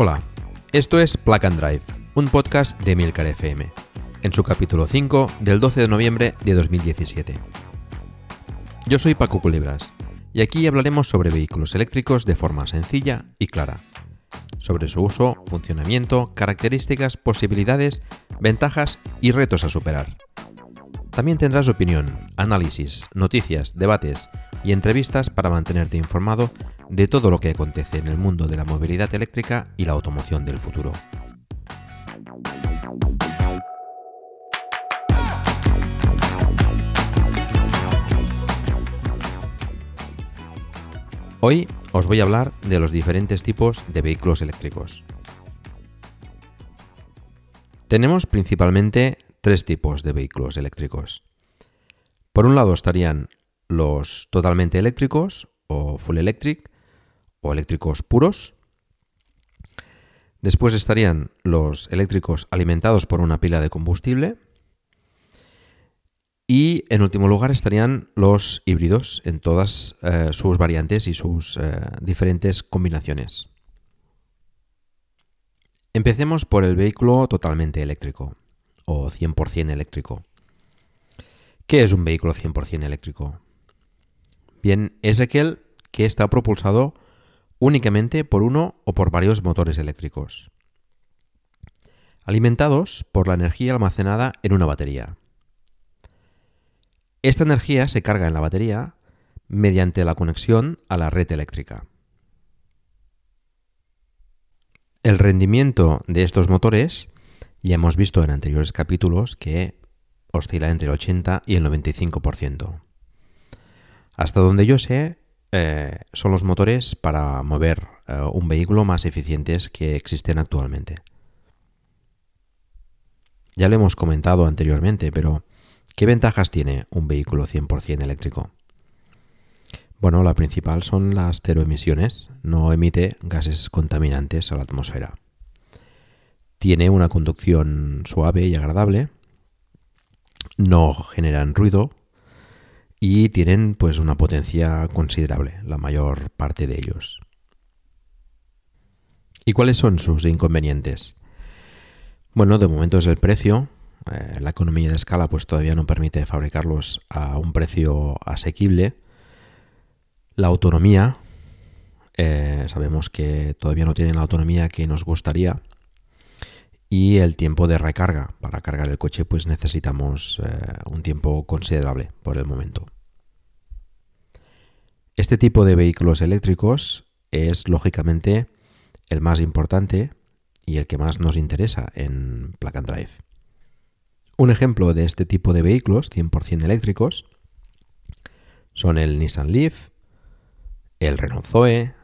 Hola, esto es Plug and Drive, un podcast de Milcar FM, en su capítulo 5 del 12 de noviembre de 2017. Yo soy Paco Culebras y aquí hablaremos sobre vehículos eléctricos de forma sencilla y clara, sobre su uso, funcionamiento, características, posibilidades, ventajas y retos a superar. También tendrás opinión, análisis, noticias, debates y entrevistas para mantenerte informado de todo lo que acontece en el mundo de la movilidad eléctrica y la automoción del futuro. Hoy os voy a hablar de los diferentes tipos de vehículos eléctricos. Tenemos principalmente tres tipos de vehículos eléctricos. Por un lado estarían los totalmente eléctricos o full electric o eléctricos puros. Después estarían los eléctricos alimentados por una pila de combustible. Y en último lugar estarían los híbridos en todas eh, sus variantes y sus eh, diferentes combinaciones. Empecemos por el vehículo totalmente eléctrico o 100% eléctrico. ¿Qué es un vehículo 100% eléctrico? Bien, es aquel que está propulsado únicamente por uno o por varios motores eléctricos, alimentados por la energía almacenada en una batería. Esta energía se carga en la batería mediante la conexión a la red eléctrica. El rendimiento de estos motores ya hemos visto en anteriores capítulos que oscila entre el 80 y el 95%. Hasta donde yo sé, eh, son los motores para mover eh, un vehículo más eficientes que existen actualmente. Ya lo hemos comentado anteriormente, pero ¿qué ventajas tiene un vehículo 100% eléctrico? Bueno, la principal son las cero emisiones, no emite gases contaminantes a la atmósfera. Tiene una conducción suave y agradable, no generan ruido y tienen pues una potencia considerable, la mayor parte de ellos. ¿Y cuáles son sus inconvenientes? Bueno, de momento es el precio. Eh, la economía de escala pues todavía no permite fabricarlos a un precio asequible. La autonomía, eh, sabemos que todavía no tienen la autonomía que nos gustaría y el tiempo de recarga. Para cargar el coche pues necesitamos eh, un tiempo considerable por el momento. Este tipo de vehículos eléctricos es lógicamente el más importante y el que más nos interesa en Plug Drive. Un ejemplo de este tipo de vehículos 100% eléctricos son el Nissan Leaf, el Renault Zoe,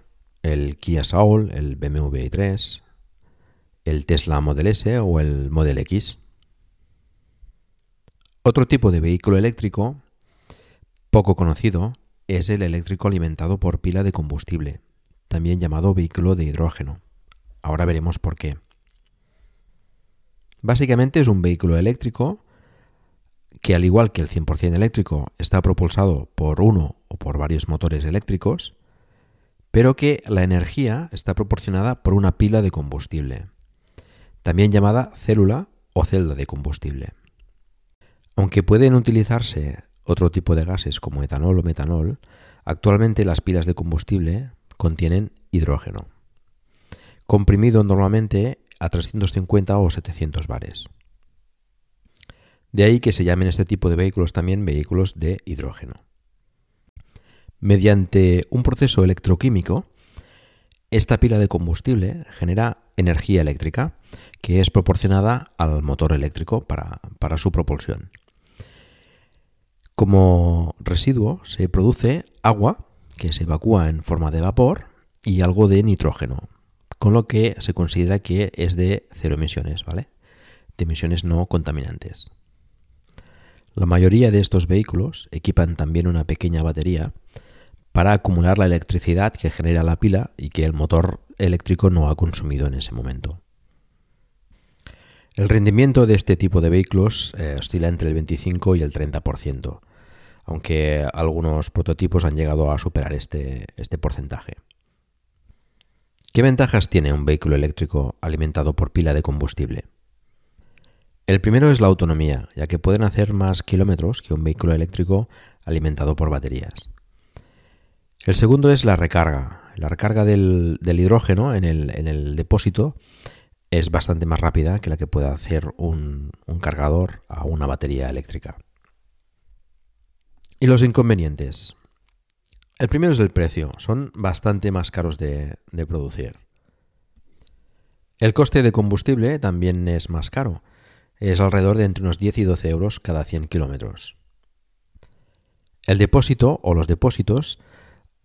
el Kia Soul, el BMW i3, el Tesla Model S o el Model X. Otro tipo de vehículo eléctrico poco conocido es el eléctrico alimentado por pila de combustible, también llamado vehículo de hidrógeno. Ahora veremos por qué. Básicamente es un vehículo eléctrico que al igual que el 100% eléctrico está propulsado por uno o por varios motores eléctricos, pero que la energía está proporcionada por una pila de combustible, también llamada célula o celda de combustible. Aunque pueden utilizarse otro tipo de gases como etanol o metanol, actualmente las pilas de combustible contienen hidrógeno, comprimido normalmente a 350 o 700 bares. De ahí que se llamen este tipo de vehículos también vehículos de hidrógeno. Mediante un proceso electroquímico, esta pila de combustible genera energía eléctrica que es proporcionada al motor eléctrico para, su propulsión. Como residuo se produce agua que se evacúa en forma de vapor y algo de nitrógeno, con lo que se considera que es de cero emisiones, ¿vale? De emisiones no contaminantes. La mayoría de estos vehículos equipan también una pequeña batería para acumular la electricidad que genera la pila y que el motor eléctrico no ha consumido en ese momento. El rendimiento de este tipo de vehículos eh, oscila entre el 25 y el 30%, aunque algunos prototipos han llegado a superar este, este porcentaje. ¿Qué ventajas tiene un vehículo eléctrico alimentado por pila de combustible? El primero es la autonomía, ya que pueden hacer más kilómetros que un vehículo eléctrico alimentado por baterías. El segundo es la recarga. La recarga del, hidrógeno en el, depósito es bastante más rápida que la que puede hacer un, cargador a una batería eléctrica. Y los inconvenientes. El primero es el precio. Son bastante más caros de producir. El coste de combustible también es más caro es alrededor de entre unos 10 y 12 euros cada 100 kilómetros. El depósito o los depósitos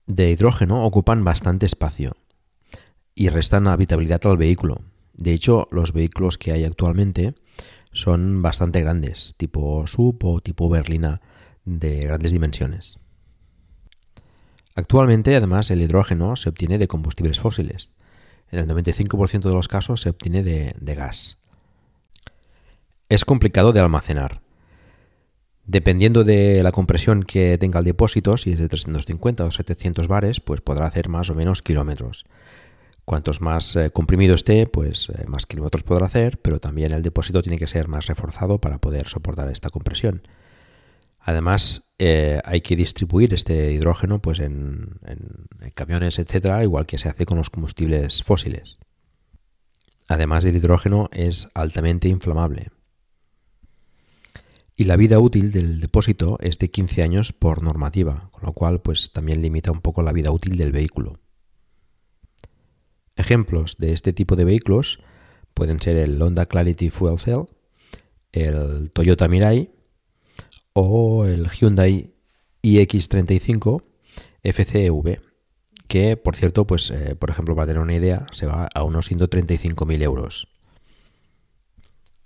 de hidrógeno ocupan bastante espacio y restan habitabilidad al vehículo. De hecho, los vehículos que hay actualmente son bastante grandes, tipo sub o tipo berlina de grandes dimensiones. Actualmente, además, el hidrógeno se obtiene de combustibles fósiles. En el 95% de los casos se obtiene de, de gas. Es complicado de almacenar. Dependiendo de la compresión que tenga el depósito, si es de 350 o 700 bares, pues podrá hacer más o menos kilómetros. Cuantos más eh, comprimido esté, pues eh, más kilómetros podrá hacer, pero también el depósito tiene que ser más reforzado para poder soportar esta compresión. Además, eh, hay que distribuir este hidrógeno pues, en, en camiones, etcétera, igual que se hace con los combustibles fósiles. Además, el hidrógeno es altamente inflamable y la vida útil del depósito es de 15 años por normativa, con lo cual pues también limita un poco la vida útil del vehículo. Ejemplos de este tipo de vehículos pueden ser el Honda Clarity Fuel Cell, el Toyota Mirai o el Hyundai iX35 FCEV, que por cierto, pues eh, por ejemplo, para tener una idea, se va a unos 135.000 euros.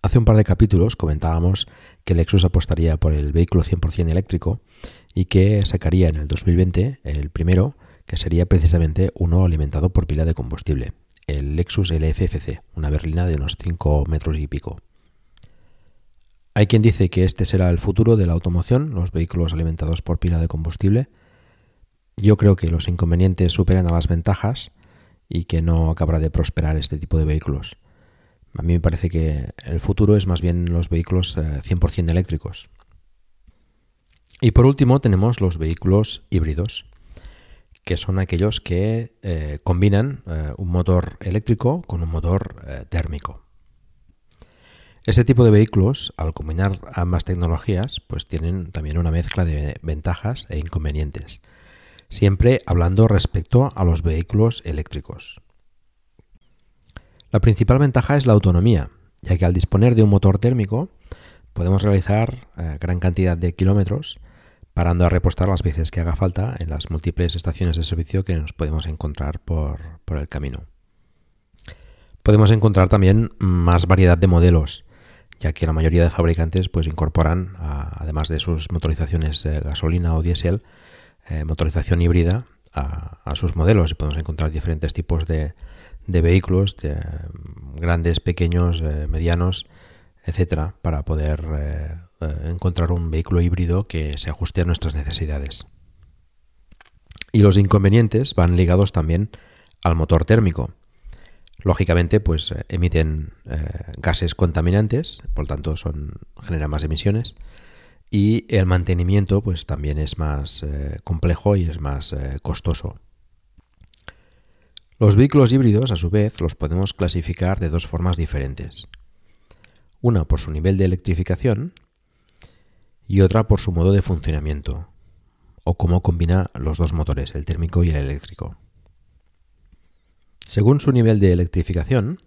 Hace un par de capítulos comentábamos que Lexus apostaría por el vehículo 100% eléctrico y que sacaría en el 2020 el primero, que sería precisamente uno alimentado por pila de combustible, el Lexus LFFC, una berlina de unos 5 metros y pico. Hay quien dice que este será el futuro de la automoción, los vehículos alimentados por pila de combustible. Yo creo que los inconvenientes superan a las ventajas y que no acabará de prosperar este tipo de vehículos. A mí me parece que el futuro es más bien los vehículos 100% eh, eléctricos. Y por último tenemos los vehículos híbridos, que son aquellos que eh, combinan eh, un motor eléctrico con un motor térmico. Este tipo de vehículos, al combinar ambas tecnologías, pues tienen también una mezcla de ventajas e inconvenientes, siempre hablando respecto a los vehículos eléctricos. La principal ventaja es la autonomía, ya que al disponer de un motor térmico podemos realizar eh, gran cantidad de kilómetros parando a repostar las veces que haga falta en las múltiples estaciones de servicio que nos podemos encontrar por, el camino. Podemos encontrar también más variedad de modelos, ya que la mayoría de fabricantes pues, incorporan, además de sus motorizaciones gasolina o diésel, eh, motorización híbrida a, sus modelos y podemos encontrar diferentes tipos de, de vehículos, de, grandes, pequeños, eh, medianos, etcétera, para poder eh, eh, encontrar un vehículo híbrido que se ajuste a nuestras necesidades. Y los inconvenientes van ligados también al motor térmico. Lógicamente, pues emiten gases contaminantes, por lo tanto son, generan más emisiones. Y el mantenimiento, pues también es más eh, complejo y es más costoso. Los vehículos híbridos, a su vez, los podemos clasificar de dos formas diferentes. Una por su nivel de electrificación y otra por su modo de funcionamiento, o cómo combina los dos motores, el térmico y el eléctrico. Según su nivel de electrificación,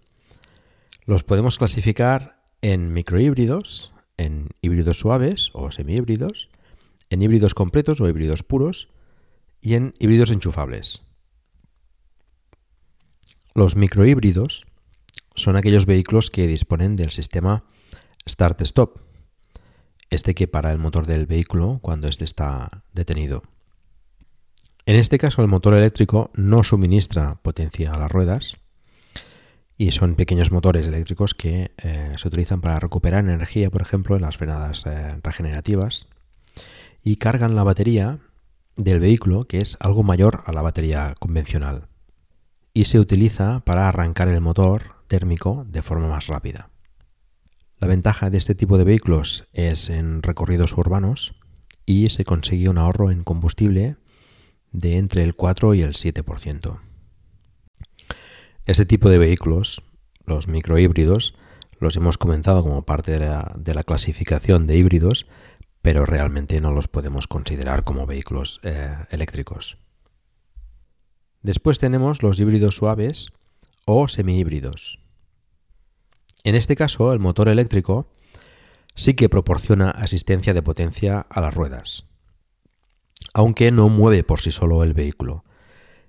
los podemos clasificar en microhíbridos, en híbridos suaves o semihíbridos, en híbridos completos o híbridos puros y en híbridos enchufables. Los microhíbridos son aquellos vehículos que disponen del sistema Start-Stop, este que para el motor del vehículo cuando éste está detenido. En este caso el motor eléctrico no suministra potencia a las ruedas y son pequeños motores eléctricos que eh, se utilizan para recuperar energía, por ejemplo, en las frenadas eh, regenerativas y cargan la batería del vehículo, que es algo mayor a la batería convencional, y se utiliza para arrancar el motor térmico de forma más rápida. La ventaja de este tipo de vehículos es en recorridos urbanos y se consigue un ahorro en combustible de entre el 4 y el 7%. Este tipo de vehículos, los microhíbridos, los hemos comentado como parte de la, clasificación de híbridos, pero realmente no los podemos considerar como vehículos eh, eléctricos. Después tenemos los híbridos suaves o semihíbridos. En este caso, el motor eléctrico sí que proporciona asistencia de potencia a las ruedas, aunque no mueve por sí solo el vehículo.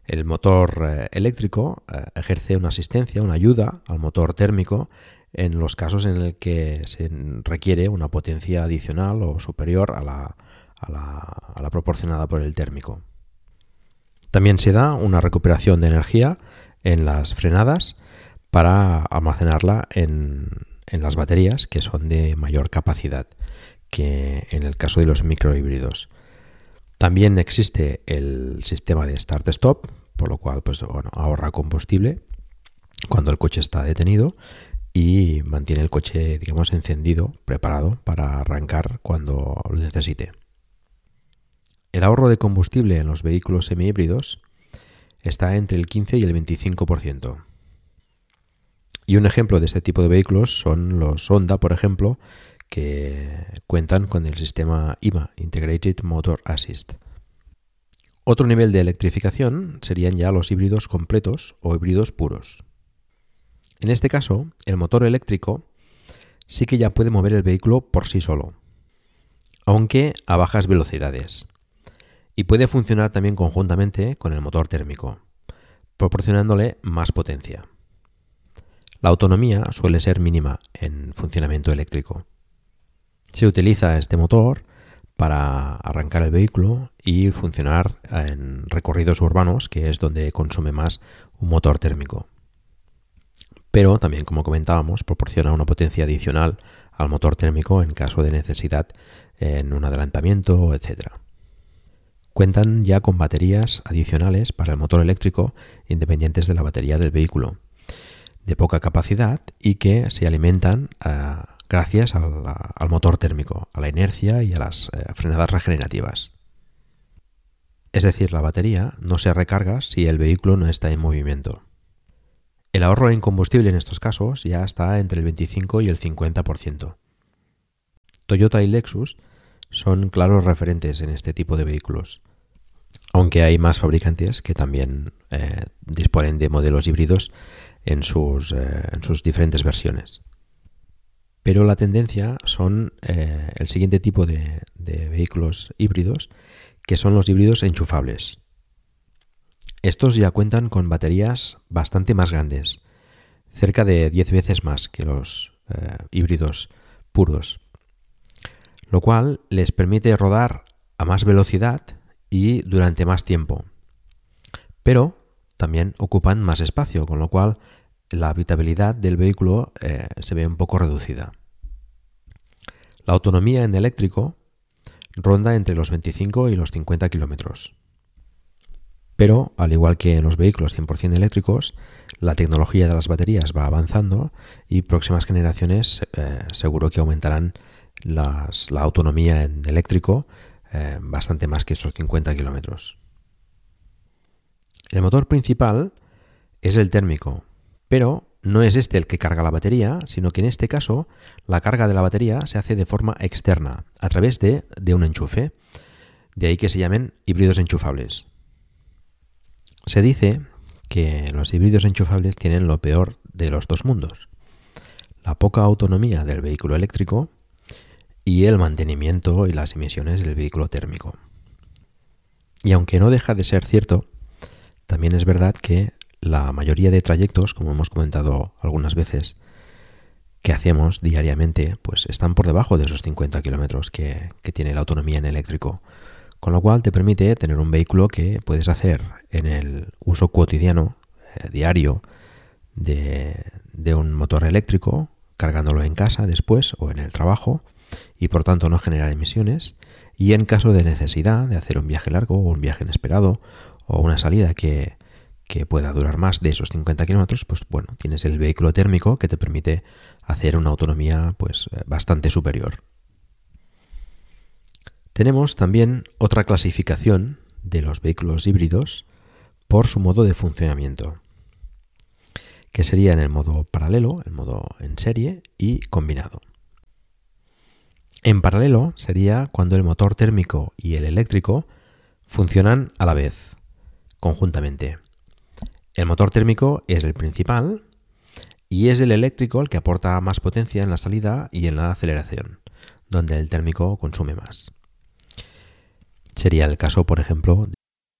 El motor eh, eléctrico eh, ejerce una asistencia, una ayuda al motor térmico en los casos en el que se requiere una potencia adicional o superior a la, a la proporcionada por el térmico. También se da una recuperación de energía en las frenadas para almacenarla en, las baterías que son de mayor capacidad que en el caso de los microhíbridos. También existe el sistema de start-stop, por lo cual pues, ahorra combustible cuando el coche está detenido y mantiene el coche digamos encendido, preparado para arrancar cuando lo necesite. El ahorro de combustible en los vehículos semihíbridos está entre el 15 y el 25%. Y un ejemplo de este tipo de vehículos son los Honda, por ejemplo, que cuentan con el sistema IMA, Integrated Motor Assist. Otro nivel de electrificación serían ya los híbridos completos o híbridos puros. En este caso, el motor eléctrico sí que ya puede mover el vehículo por sí solo, aunque a bajas velocidades, y puede funcionar también conjuntamente con el motor térmico, proporcionándole más potencia. La autonomía suele ser mínima en funcionamiento eléctrico. Se utiliza este motor para arrancar el vehículo y funcionar en recorridos urbanos, que es donde consume más un motor térmico. Pero también, como comentábamos, proporciona una potencia adicional al motor térmico en caso de necesidad en un adelantamiento, etc. Cuentan ya con baterías adicionales para el motor eléctrico independientes de la batería del vehículo de poca capacidad y que se alimentan eh, gracias al, motor térmico, a la inercia y a las eh, frenadas regenerativas. Es decir, la batería no se recarga si el vehículo no está en movimiento. El ahorro en combustible en estos casos ya está entre el 25 y el 50%. Toyota y Lexus son claros referentes en este tipo de vehículos, aunque hay más fabricantes que también eh, disponen de modelos híbridos en sus, eh, en sus diferentes versiones. Pero la tendencia son eh, el siguiente tipo de, vehículos híbridos, que son los híbridos enchufables. Estos ya cuentan con baterías bastante más grandes, cerca de 10 veces más que los eh, híbridos puros, lo cual les permite rodar a más velocidad y durante más tiempo. Pero también ocupan más espacio, con lo cual la habitabilidad del vehículo eh, se ve un poco reducida. La autonomía en eléctrico ronda entre los 25 y los 50 kilómetros. Pero, al igual que en los vehículos 100% eléctricos, la tecnología de las baterías va avanzando y próximas generaciones eh, seguro que aumentarán la autonomía en eléctrico eh, bastante más que esos 50 kilómetros. El motor principal es el térmico, pero no es este el que carga la batería, sino que en este caso la carga de la batería se hace de forma externa, a través de, de un enchufe. De ahí que se llamen híbridos enchufables. Se dice que los híbridos enchufables tienen lo peor de los dos mundos. La poca autonomía del vehículo eléctrico y el mantenimiento y las emisiones del vehículo térmico. Y aunque no deja de ser cierto, también es verdad que la mayoría de trayectos, como hemos comentado algunas veces, que hacemos diariamente, pues están por debajo de esos 50 kilómetros que, tiene la autonomía en eléctrico. Con lo cual te permite tener un vehículo que puedes hacer en el uso cotidiano, eh, diario, de, de un motor eléctrico, cargándolo en casa después o en el trabajo, y por tanto no generar emisiones. Y en caso de necesidad de hacer un viaje largo o un viaje inesperado o una salida que, que pueda durar más de esos 50 kilómetros, pues bueno, tienes el vehículo térmico que te permite hacer una autonomía pues eh, bastante superior. Tenemos también otra clasificación de los vehículos híbridos por su modo de funcionamiento, que sería en el modo paralelo, el modo en serie y combinado. En paralelo sería cuando el motor térmico y el eléctrico funcionan a la vez, conjuntamente. El motor térmico es el principal y es el eléctrico el que aporta más potencia en la salida y en la aceleración, donde el térmico consume más. Sería el caso, por ejemplo,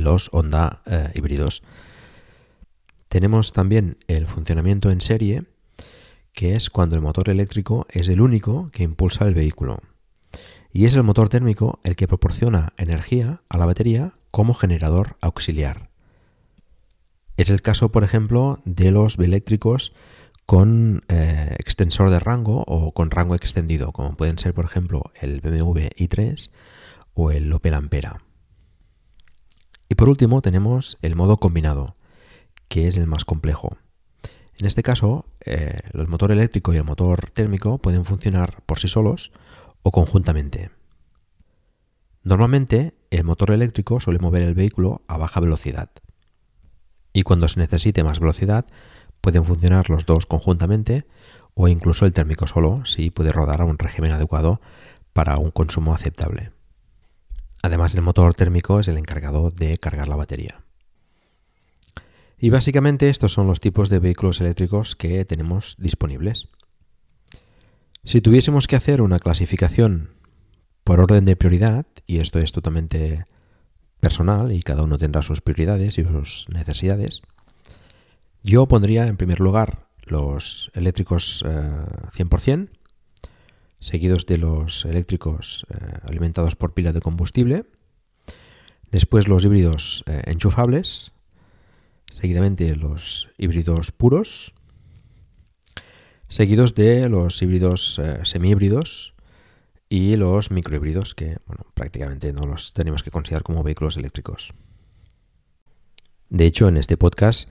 Los Honda eh, híbridos. Tenemos también el funcionamiento en serie, que es cuando el motor eléctrico es el único que impulsa el vehículo. Y es el motor térmico el que proporciona energía a la batería como generador auxiliar. Es el caso, por ejemplo, de los eléctricos con eh, extensor de rango o con rango extendido, como pueden ser, por ejemplo, el BMW i3 o el Opel Ampera. Y por último tenemos el modo combinado, que es el más complejo. En este caso, eh, el motor eléctrico y el motor térmico pueden funcionar por sí solos o conjuntamente. Normalmente, el motor eléctrico suele mover el vehículo a baja velocidad. Y cuando se necesite más velocidad, pueden funcionar los dos conjuntamente o incluso el térmico solo si puede rodar a un régimen adecuado para un consumo aceptable. Además, el motor térmico es el encargado de cargar la batería. Y básicamente estos son los tipos de vehículos eléctricos que tenemos disponibles. Si tuviésemos que hacer una clasificación por orden de prioridad, y esto es totalmente personal y cada uno tendrá sus prioridades y sus necesidades, yo pondría en primer lugar los eléctricos 100%, eh, seguidos de los eléctricos eh, alimentados por pila de combustible, después los híbridos eh, enchufables, seguidamente los híbridos puros, seguidos de los híbridos eh, semihíbridos y los microhíbridos que bueno, prácticamente no los tenemos que considerar como vehículos eléctricos. De hecho, en este podcast,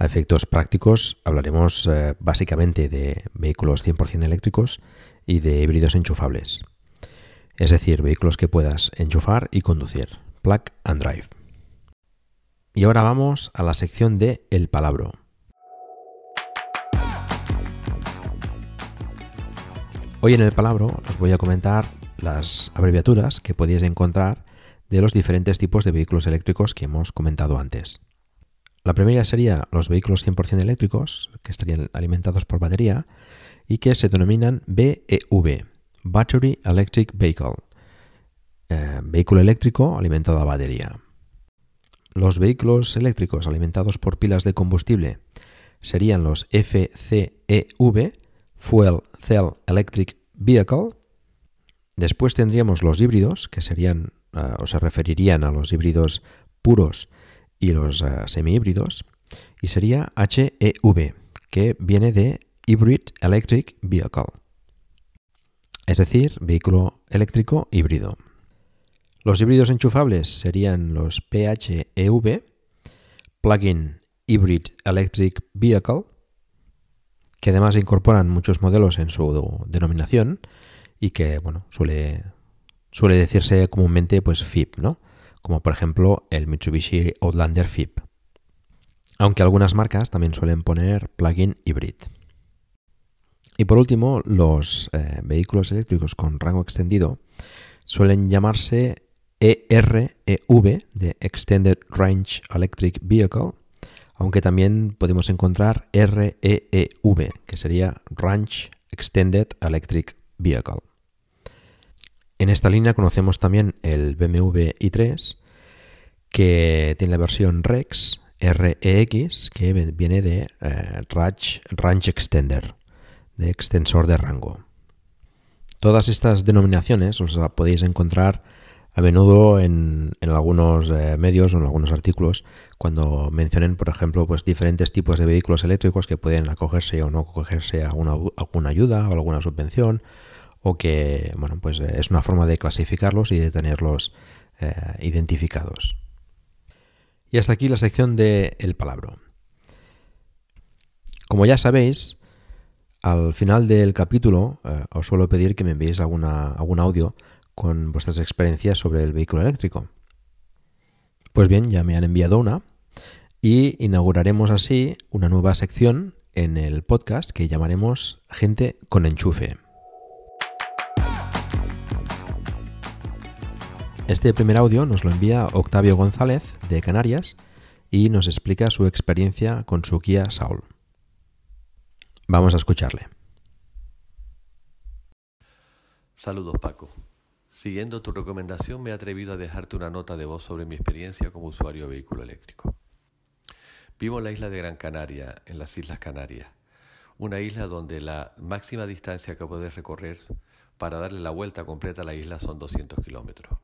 a efectos prácticos, hablaremos básicamente de vehículos 100% eléctricos y de híbridos enchufables. Es decir, vehículos que puedas enchufar y conducir. Plug and drive. Y ahora vamos a la sección de El Palabro. Hoy en El Palabro os voy a comentar las abreviaturas que podéis encontrar de los diferentes tipos de vehículos eléctricos que hemos comentado antes. La primera sería los vehículos 100% eléctricos, que estarían alimentados por batería y que se denominan BEV, Battery Electric Vehicle, eh, vehículo eléctrico alimentado a batería. Los vehículos eléctricos alimentados por pilas de combustible serían los FCEV, Fuel Cell Electric Vehicle. Después tendríamos los híbridos, que serían eh, o se referirían a los híbridos puros y los uh, semihíbridos. Y sería HEV, que viene de Hybrid Electric Vehicle, es decir, vehículo eléctrico híbrido. Los híbridos enchufables serían los PHEV, Plug-in Hybrid Electric Vehicle, que además incorporan muchos modelos en su denominación y que, bueno, suele, suele decirse comúnmente pues FIP, ¿no? Como por ejemplo el Mitsubishi Outlander FIP. Aunque algunas marcas también suelen poner plug-in hybrid. Y por último, los eh, vehículos eléctricos con rango extendido suelen llamarse EREV de Extended Range Electric Vehicle, aunque también podemos encontrar REEV, que sería Range Extended Electric Vehicle. En esta línea conocemos también el BMW i3, que tiene la versión REX, REX, que viene de eh, range, range Extender, de extensor de rango. Todas estas denominaciones os las podéis encontrar a menudo en, algunos eh, medios o en algunos artículos cuando mencionen, por ejemplo, pues diferentes tipos de vehículos eléctricos que pueden acogerse o no acogerse a alguna ayuda o alguna subvención o que, bueno, pues eh, es una forma de clasificarlos y de tenerlos eh, identificados. Y hasta aquí la sección de El Palabro. Como ya sabéis, al final del capítulo os suelo pedir que me enviéis algún audio con vuestras experiencias sobre el vehículo eléctrico. Pues bien, ya me han enviado una y inauguraremos así una nueva sección en el podcast que llamaremos Gente con enchufe. Este primer audio nos lo envía Octavio González de Canarias y nos explica su experiencia con su Kia Saul. Vamos a escucharle. Saludos Paco. Siguiendo tu recomendación, me he atrevido a dejarte una nota de voz sobre mi experiencia como usuario de vehículo eléctrico. Vivo en la isla de Gran Canaria, en las Islas Canarias, una isla donde la máxima distancia que puedes recorrer para darle la vuelta completa a la isla son 200 kilómetros.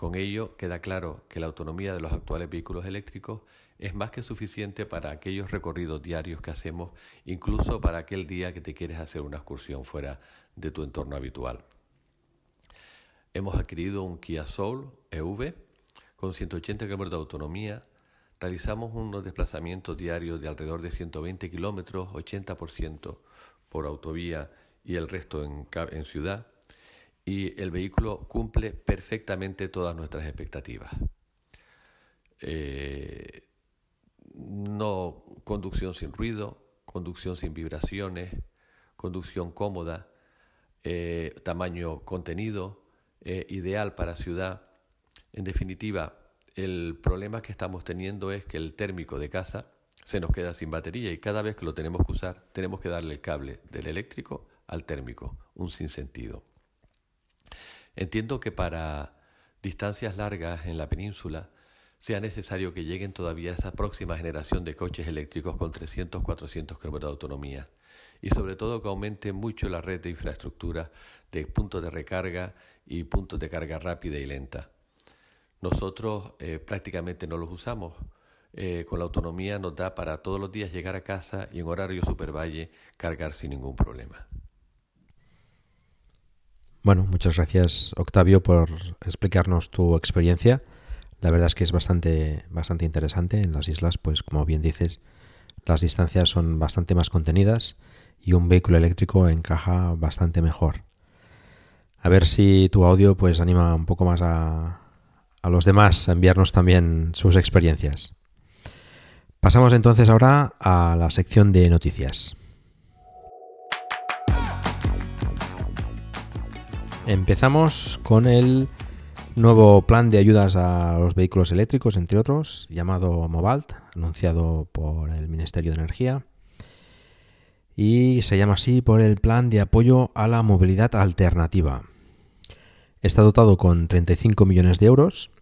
Con ello queda claro que la autonomía de los actuales vehículos eléctricos es más que suficiente para aquellos recorridos diarios que hacemos, incluso para aquel día que te quieres hacer una excursión fuera de tu entorno habitual. Hemos adquirido un Kia Soul EV con 180 km de autonomía. Realizamos unos desplazamientos diarios de alrededor de 120 kilómetros, 80% por autovía y el resto en, en ciudad. Y el vehículo cumple perfectamente todas nuestras expectativas. Eh, no conducción sin ruido, conducción sin vibraciones, conducción cómoda, eh, tamaño contenido, eh, ideal para ciudad. En definitiva, el problema que estamos teniendo es que el térmico de casa se nos queda sin batería y cada vez que lo tenemos que usar tenemos que darle el cable del eléctrico al térmico, un sinsentido. Entiendo que para distancias largas en la península sea necesario que lleguen todavía esa próxima generación de coches eléctricos con 300-400 km de autonomía y sobre todo que aumente mucho la red de infraestructura de puntos de recarga y puntos de carga rápida y lenta. Nosotros eh, prácticamente no los usamos. Eh, con la autonomía nos da para todos los días llegar a casa y en horario supervalle cargar sin ningún problema. Bueno, muchas gracias Octavio por explicarnos tu experiencia. La verdad es que es bastante, bastante interesante. En las islas, pues como bien dices, las distancias son bastante más contenidas y un vehículo eléctrico encaja bastante mejor. A ver si tu audio pues anima un poco más a, a los demás a enviarnos también sus experiencias. Pasamos entonces ahora a la sección de noticias. Empezamos con el nuevo plan de ayudas a los vehículos eléctricos, entre otros, llamado Mobalt, anunciado por el Ministerio de Energía. Y se llama así por el Plan de Apoyo a la Movilidad Alternativa. Está dotado con 35 millones de euros,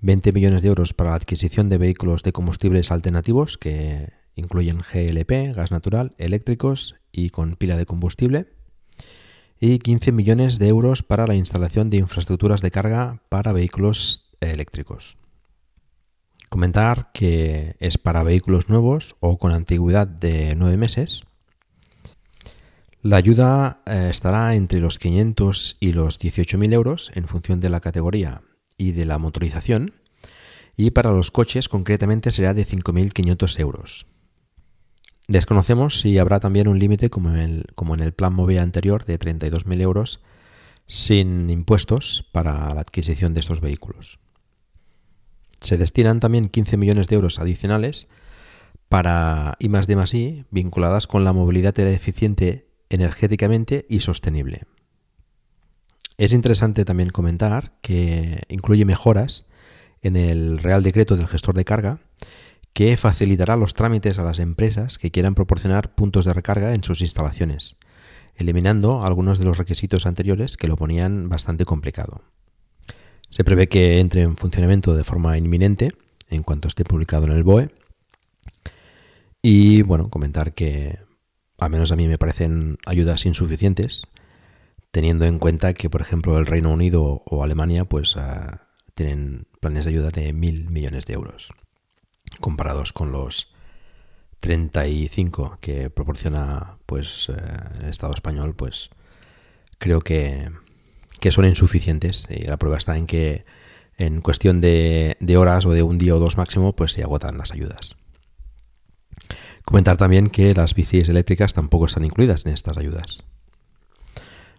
20 millones de euros para la adquisición de vehículos de combustibles alternativos que incluyen GLP, gas natural, eléctricos y con pila de combustible y 15 millones de euros para la instalación de infraestructuras de carga para vehículos eléctricos. Comentar que es para vehículos nuevos o con antigüedad de 9 meses. La ayuda eh, estará entre los 500 y los 18.000 euros en función de la categoría y de la motorización y para los coches concretamente será de 5.500 euros. Desconocemos si habrá también un límite como, en el, plan Movia anterior de 32.000 euros sin impuestos para la adquisición de estos vehículos. Se destinan también 15 millones de euros adicionales para I más D I vinculadas con la movilidad eficiente energéticamente y sostenible. Es interesante también comentar que incluye mejoras en el Real Decreto del Gestor de Carga que facilitará los trámites a las empresas que quieran proporcionar puntos de recarga en sus instalaciones, eliminando algunos de los requisitos anteriores que lo ponían bastante complicado. Se prevé que entre en funcionamiento de forma inminente en cuanto esté publicado en el BOE. Y bueno, comentar que a menos a mí me parecen ayudas insuficientes, teniendo en cuenta que, por ejemplo, el Reino Unido o Alemania pues ah, tienen planes de ayuda de mil millones de euros comparados con los 35 que proporciona pues eh, el Estado español, pues creo que, son insuficientes y la prueba está en que en cuestión de, de, horas o de un día o dos máximo, pues se agotan las ayudas. Comentar también que las bicis eléctricas tampoco están incluidas en estas ayudas.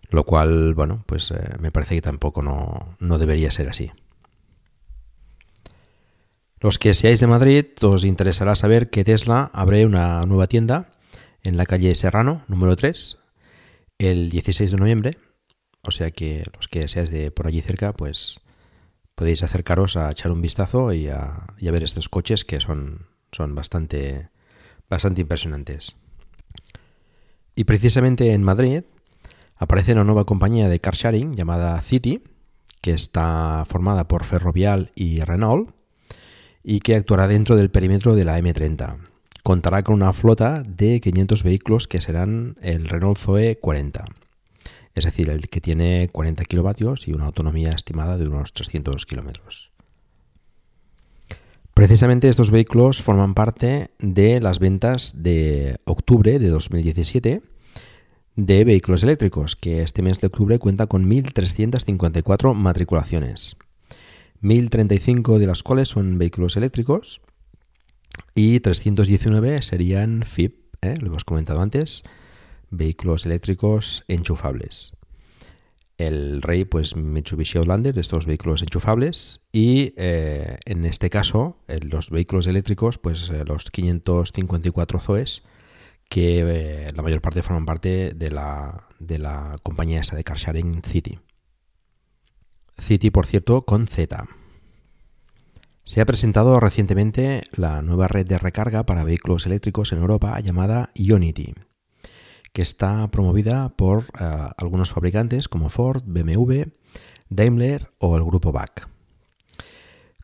Lo cual, bueno, pues eh, me parece que tampoco no, no debería ser así. Los que seáis de Madrid os interesará saber que Tesla abre una nueva tienda en la calle Serrano, número 3, el 16 de noviembre. O sea que los que seáis de por allí cerca, pues podéis acercaros a echar un vistazo y a, ver estos coches que son, son bastante, bastante impresionantes. Y precisamente en Madrid aparece una nueva compañía de car sharing llamada City, que está formada por Ferrovial y Renault y que actuará dentro del perímetro de la M30. Contará con una flota de 500 vehículos que serán el Renault Zoe 40, es decir, el que tiene 40 kilovatios y una autonomía estimada de unos 300 kilómetros. Precisamente estos vehículos forman parte de las ventas de octubre de 2017 de vehículos eléctricos, que este mes de octubre cuenta con 1.354 matriculaciones. 1.035 de las cuales son vehículos eléctricos y 319 serían FIP, ¿eh? lo hemos comentado antes, vehículos eléctricos enchufables. El rey, pues Mitsubishi Outlander, de estos vehículos enchufables, y eh, en este caso, los vehículos eléctricos, pues eh, los 554 Zoes, que la mayor parte forman parte de la, de la compañía esa de car sharing City. City, por cierto, con Z. Se ha presentado recientemente la nueva red de recarga para vehículos eléctricos en Europa llamada Ionity, que está promovida por eh, algunos fabricantes como Ford, BMW, Daimler o el grupo BAC.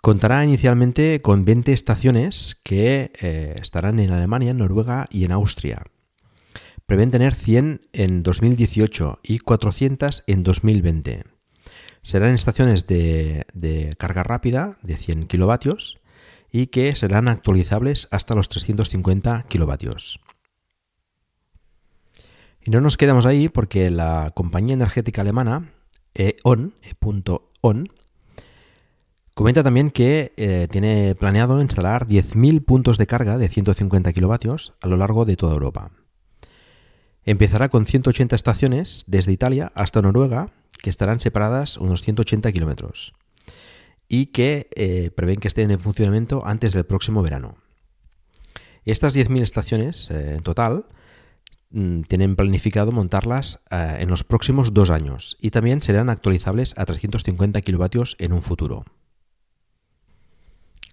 Contará inicialmente con 20 estaciones que eh, estarán en Alemania, Noruega y en Austria. Prevén tener 100 en 2018 y 400 en 2020. Serán estaciones de, carga rápida de 100 kilovatios y que serán actualizables hasta los 350 kilovatios. Y no nos quedamos ahí porque la compañía energética alemana E.ON, e comenta también que eh, tiene planeado instalar 10.000 puntos de carga de 150 kilovatios a lo largo de toda Europa. Empezará con 180 estaciones desde Italia hasta Noruega que estarán separadas unos 180 kilómetros. y que eh, prevén que estén en funcionamiento antes del próximo verano. Estas 10.000 estaciones en total mm, tienen planificado montarlas en los próximos dos años y también serán actualizables a 350 kilovatios en un futuro.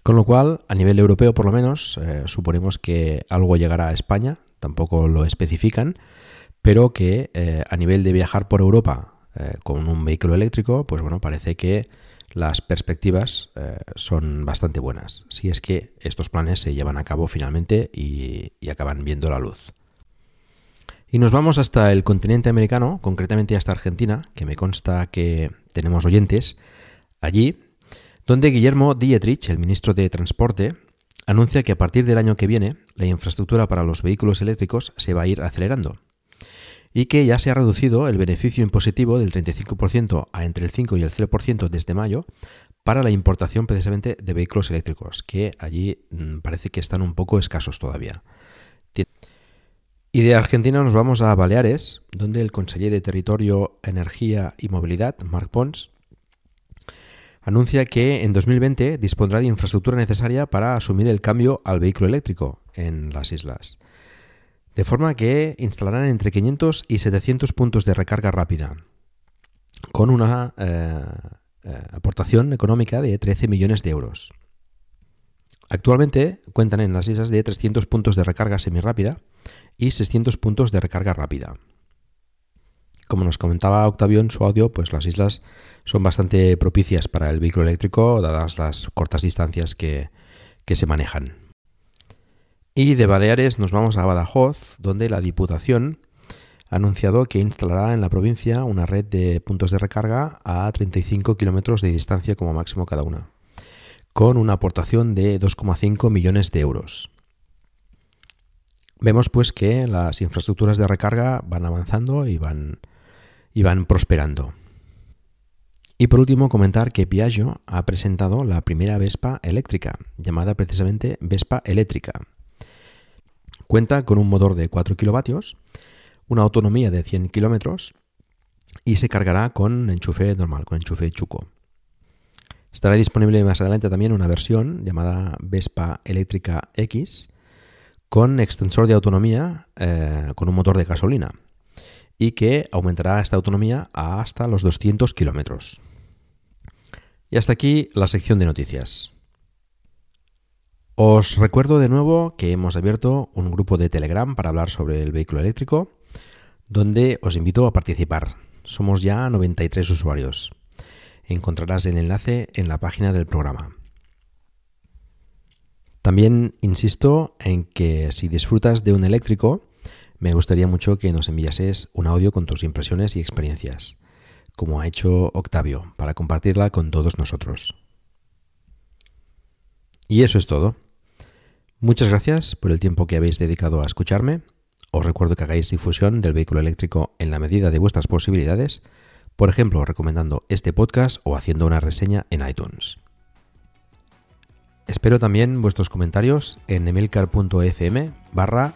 Con lo cual, a nivel europeo por lo menos, eh, suponemos que algo llegará a España, tampoco lo especifican, pero que eh, a nivel de viajar por Europa eh, con un vehículo eléctrico, pues bueno, parece que las perspectivas son bastante buenas, si es que estos planes se llevan a cabo finalmente y, y acaban viendo la luz. Y nos vamos hasta el continente americano, concretamente hasta Argentina, que me consta que tenemos oyentes allí, donde Guillermo Dietrich, el ministro de Transporte, anuncia que a partir del año que viene la infraestructura para los vehículos eléctricos se va a ir acelerando y que ya se ha reducido el beneficio impositivo del 35% a entre el 5 y el 0% desde mayo para la importación precisamente de vehículos eléctricos, que allí mm, parece que están un poco escasos todavía. Y de Argentina nos vamos a Baleares, donde el conseller de Territorio, Energía y Movilidad, Marc Pons, anuncia que en 2020 dispondrá de infraestructura necesaria para asumir el cambio al vehículo eléctrico en las islas. De forma que instalarán entre 500 y 700 puntos de recarga rápida, con una eh, eh, aportación económica de 13 millones de euros. Actualmente cuentan en las islas de 300 puntos de recarga semirápida y 600 puntos de recarga rápida. Como nos comentaba Octavio en su audio, pues las islas son bastante propicias para el vehículo eléctrico, dadas las cortas distancias que, se manejan. Y de Baleares nos vamos a Badajoz, donde la Diputación ha anunciado que instalará en la provincia una red de puntos de recarga a 35 kilómetros de distancia como máximo cada una, con una aportación de 2,5 millones de euros. Vemos pues que las infraestructuras de recarga van avanzando y van y van prosperando. Y por último, comentar que Piaggio ha presentado la primera Vespa eléctrica, llamada precisamente Vespa eléctrica. Cuenta con un motor de 4 kilovatios, una autonomía de 100 kilómetros y se cargará con enchufe normal, con enchufe chuco. Estará disponible más adelante también una versión llamada Vespa Eléctrica X con extensor de autonomía eh, con un motor de gasolina y que aumentará esta autonomía hasta los 200 kilómetros. Y hasta aquí la sección de noticias. Os recuerdo de nuevo que hemos abierto un grupo de Telegram para hablar sobre el vehículo eléctrico, donde os invito a participar. Somos ya 93 usuarios. Encontrarás el enlace en la página del programa. También insisto en que si disfrutas de un eléctrico, me gustaría mucho que nos enviases un audio con tus impresiones y experiencias, como ha hecho Octavio, para compartirla con todos nosotros. Y eso es todo. Muchas gracias por el tiempo que habéis dedicado a escucharme. Os recuerdo que hagáis difusión del vehículo eléctrico en la medida de vuestras posibilidades, por ejemplo, recomendando este podcast o haciendo una reseña en iTunes. Espero también vuestros comentarios en emilcar.fm barra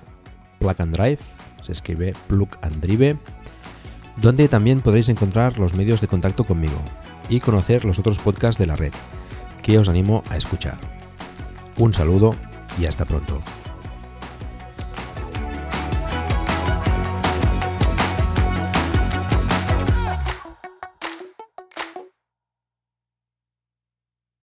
se escribe plug and drive, donde también podréis encontrar los medios de contacto conmigo y conocer los otros podcasts de la red, que os animo a escuchar. Un saludo y hasta pronto.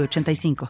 85